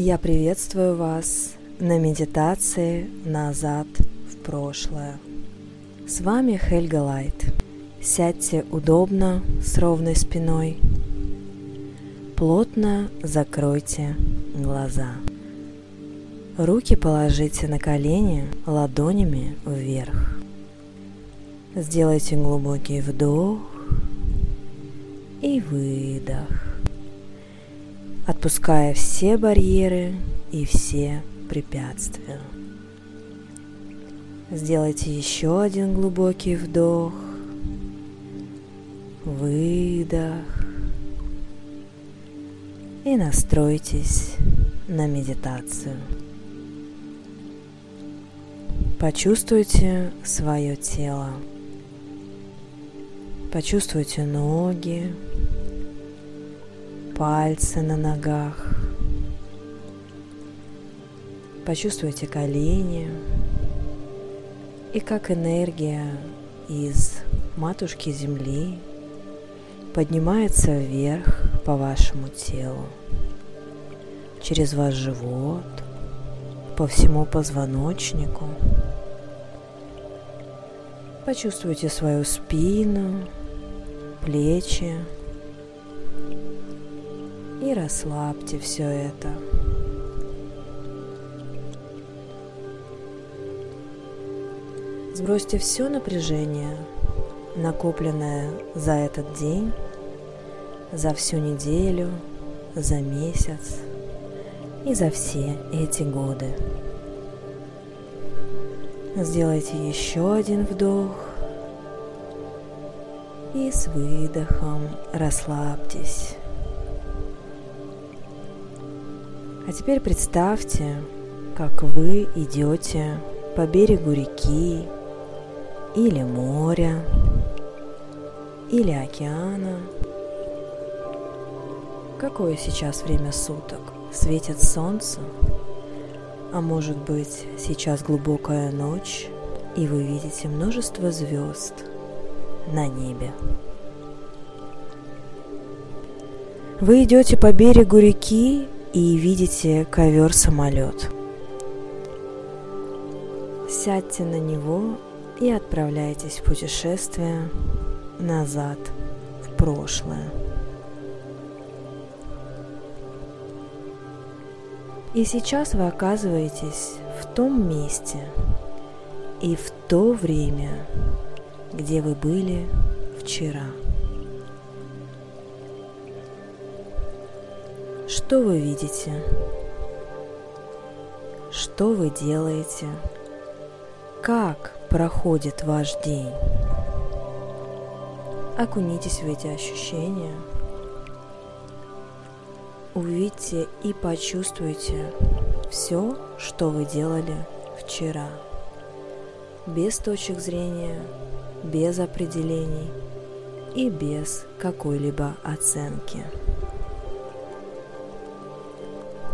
Я приветствую вас на медитации «Назад в прошлое». С вами Хельга Лайт. Сядьте удобно, с ровной спиной. Плотно закройте глаза. Руки положите на колени ладонями вверх. Сделайте глубокий вдох и выдох отпуская все барьеры и все препятствия. Сделайте еще один глубокий вдох, выдох и настройтесь на медитацию. Почувствуйте свое тело. Почувствуйте ноги, пальцы на ногах. Почувствуйте колени и как энергия из матушки Земли поднимается вверх по вашему телу, через ваш живот, по всему позвоночнику. Почувствуйте свою спину, плечи, и расслабьте все это. Сбросьте все напряжение, накопленное за этот день, за всю неделю, за месяц и за все эти годы. Сделайте еще один вдох и с выдохом расслабьтесь. А теперь представьте, как вы идете по берегу реки или моря или океана. Какое сейчас время суток? Светит солнце? А может быть, сейчас глубокая ночь, и вы видите множество звезд на небе. Вы идете по берегу реки и видите ковер-самолет. Сядьте на него и отправляйтесь в путешествие назад, в прошлое. И сейчас вы оказываетесь в том месте и в то время, где вы были вчера. Что вы видите? Что вы делаете? Как проходит ваш день? Окунитесь в эти ощущения. Увидьте и почувствуйте все, что вы делали вчера. Без точек зрения, без определений и без какой-либо оценки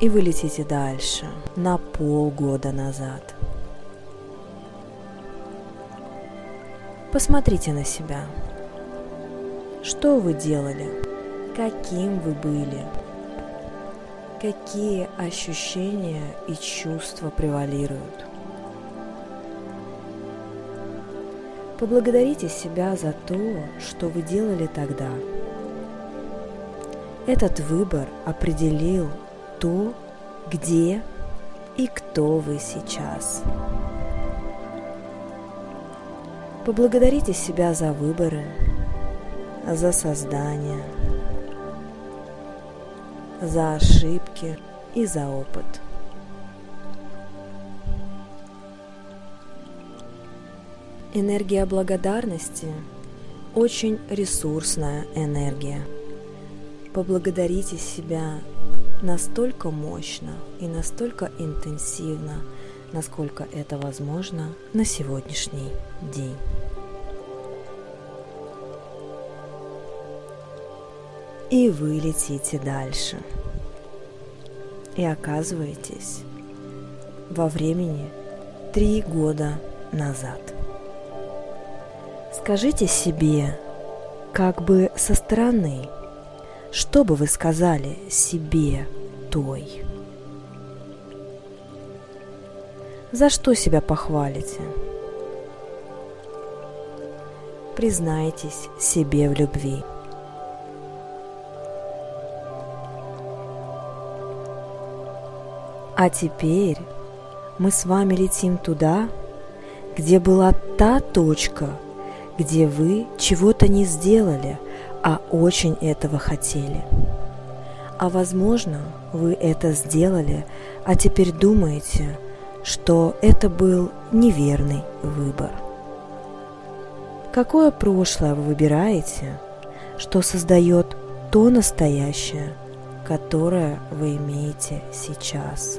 и вы летите дальше, на полгода назад. Посмотрите на себя. Что вы делали? Каким вы были? Какие ощущения и чувства превалируют? Поблагодарите себя за то, что вы делали тогда. Этот выбор определил то, где и кто вы сейчас. Поблагодарите себя за выборы, за создание, за ошибки и за опыт. Энергия благодарности – очень ресурсная энергия. Поблагодарите себя настолько мощно и настолько интенсивно, насколько это возможно на сегодняшний день. И вы летите дальше. И оказываетесь во времени три года назад. Скажите себе, как бы со стороны, что бы вы сказали себе той? За что себя похвалите? Признайтесь себе в любви. А теперь мы с вами летим туда, где была та точка, где вы чего-то не сделали, очень этого хотели. А возможно, вы это сделали, а теперь думаете, что это был неверный выбор. Какое прошлое вы выбираете, что создает то настоящее, которое вы имеете сейчас?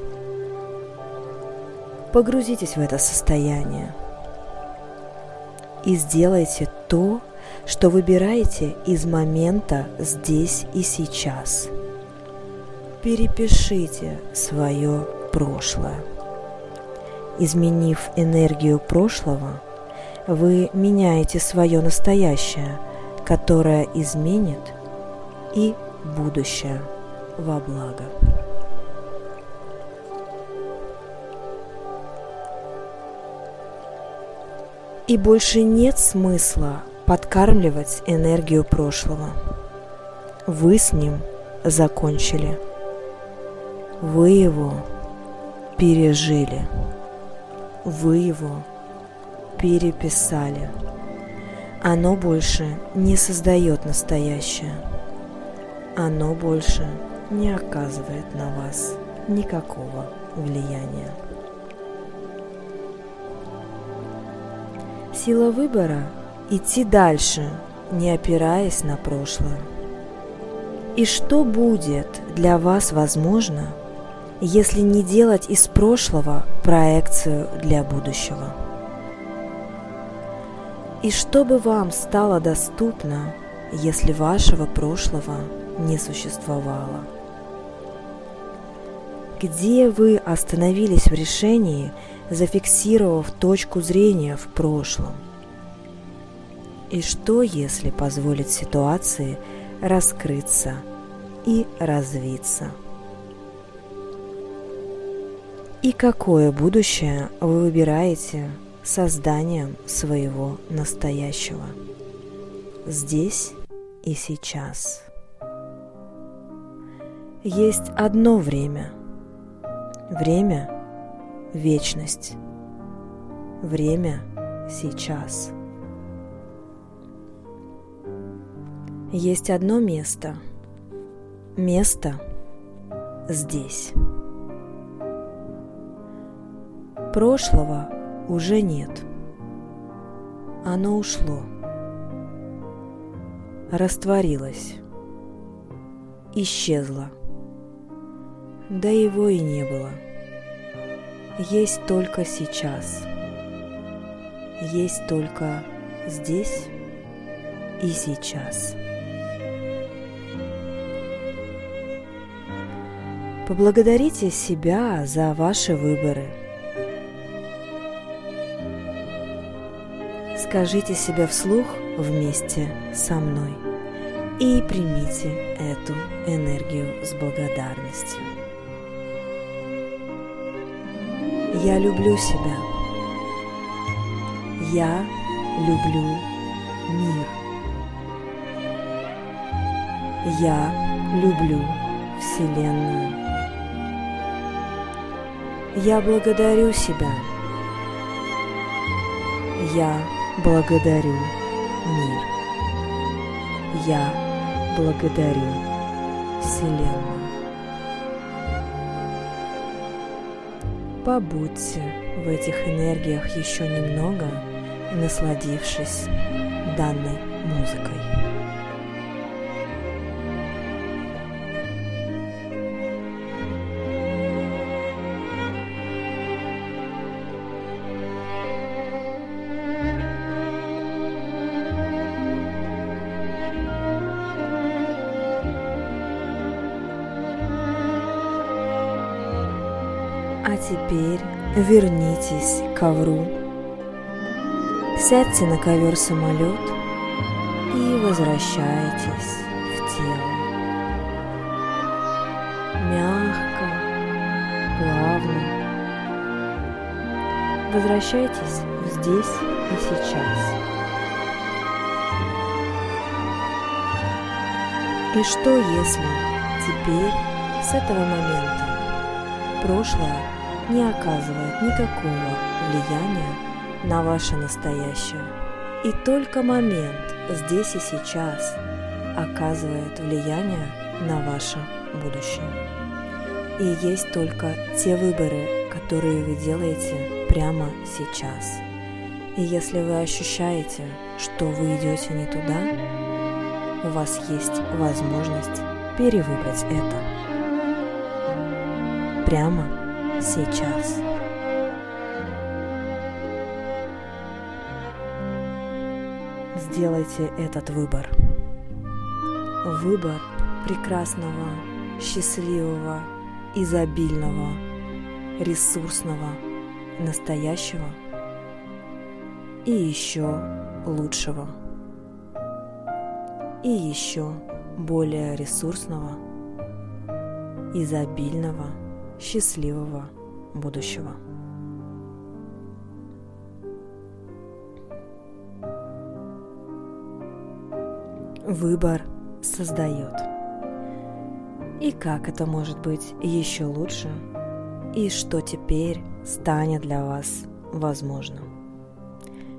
Погрузитесь в это состояние и сделайте то, что выбираете из момента здесь и сейчас. Перепишите свое прошлое. Изменив энергию прошлого, вы меняете свое настоящее, которое изменит и будущее во благо. И больше нет смысла подкармливать энергию прошлого. Вы с ним закончили. Вы его пережили. Вы его переписали. Оно больше не создает настоящее. Оно больше не оказывает на вас никакого влияния. Сила выбора – идти дальше, не опираясь на прошлое. И что будет для вас возможно, если не делать из прошлого проекцию для будущего? И что бы вам стало доступно, если вашего прошлого не существовало? Где вы остановились в решении – зафиксировав точку зрения в прошлом. И что, если позволить ситуации раскрыться и развиться? И какое будущее вы выбираете созданием своего настоящего? Здесь и сейчас. Есть одно время. Время – вечность. Время сейчас. Есть одно место. Место здесь. Прошлого уже нет. Оно ушло. Растворилось. Исчезло. Да его и не было есть только сейчас, есть только здесь и сейчас. Поблагодарите себя за ваши выборы. Скажите себе вслух вместе со мной и примите эту энергию с благодарностью. Я люблю себя. Я люблю мир. Я люблю Вселенную. Я благодарю себя. Я благодарю мир. Я благодарю Вселенную. Побудьте в этих энергиях еще немного, насладившись данной музыкой. А теперь вернитесь к ковру, сядьте на ковер самолет и возвращайтесь в тело. Мягко, плавно, Возвращайтесь здесь и сейчас. И что если теперь, с этого момента, прошлое не оказывает никакого влияния на ваше настоящее, и только момент здесь и сейчас оказывает влияние на ваше будущее. И есть только те выборы, которые вы делаете прямо сейчас. И если вы ощущаете, что вы идете не туда, у вас есть возможность перевыбрать это. Прямо сейчас. Сделайте этот выбор. Выбор прекрасного, счастливого, изобильного, ресурсного, настоящего и еще лучшего. И еще более ресурсного, изобильного, счастливого будущего. Выбор создает. И как это может быть еще лучше? И что теперь станет для вас возможным?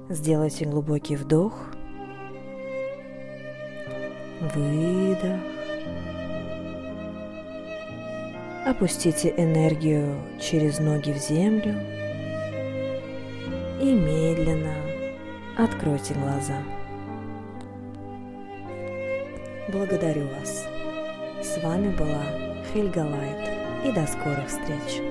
Сделайте глубокий вдох, выдох. Опустите энергию через ноги в землю и медленно откройте глаза. Благодарю вас. С вами была Хельга Лайт и до скорых встреч.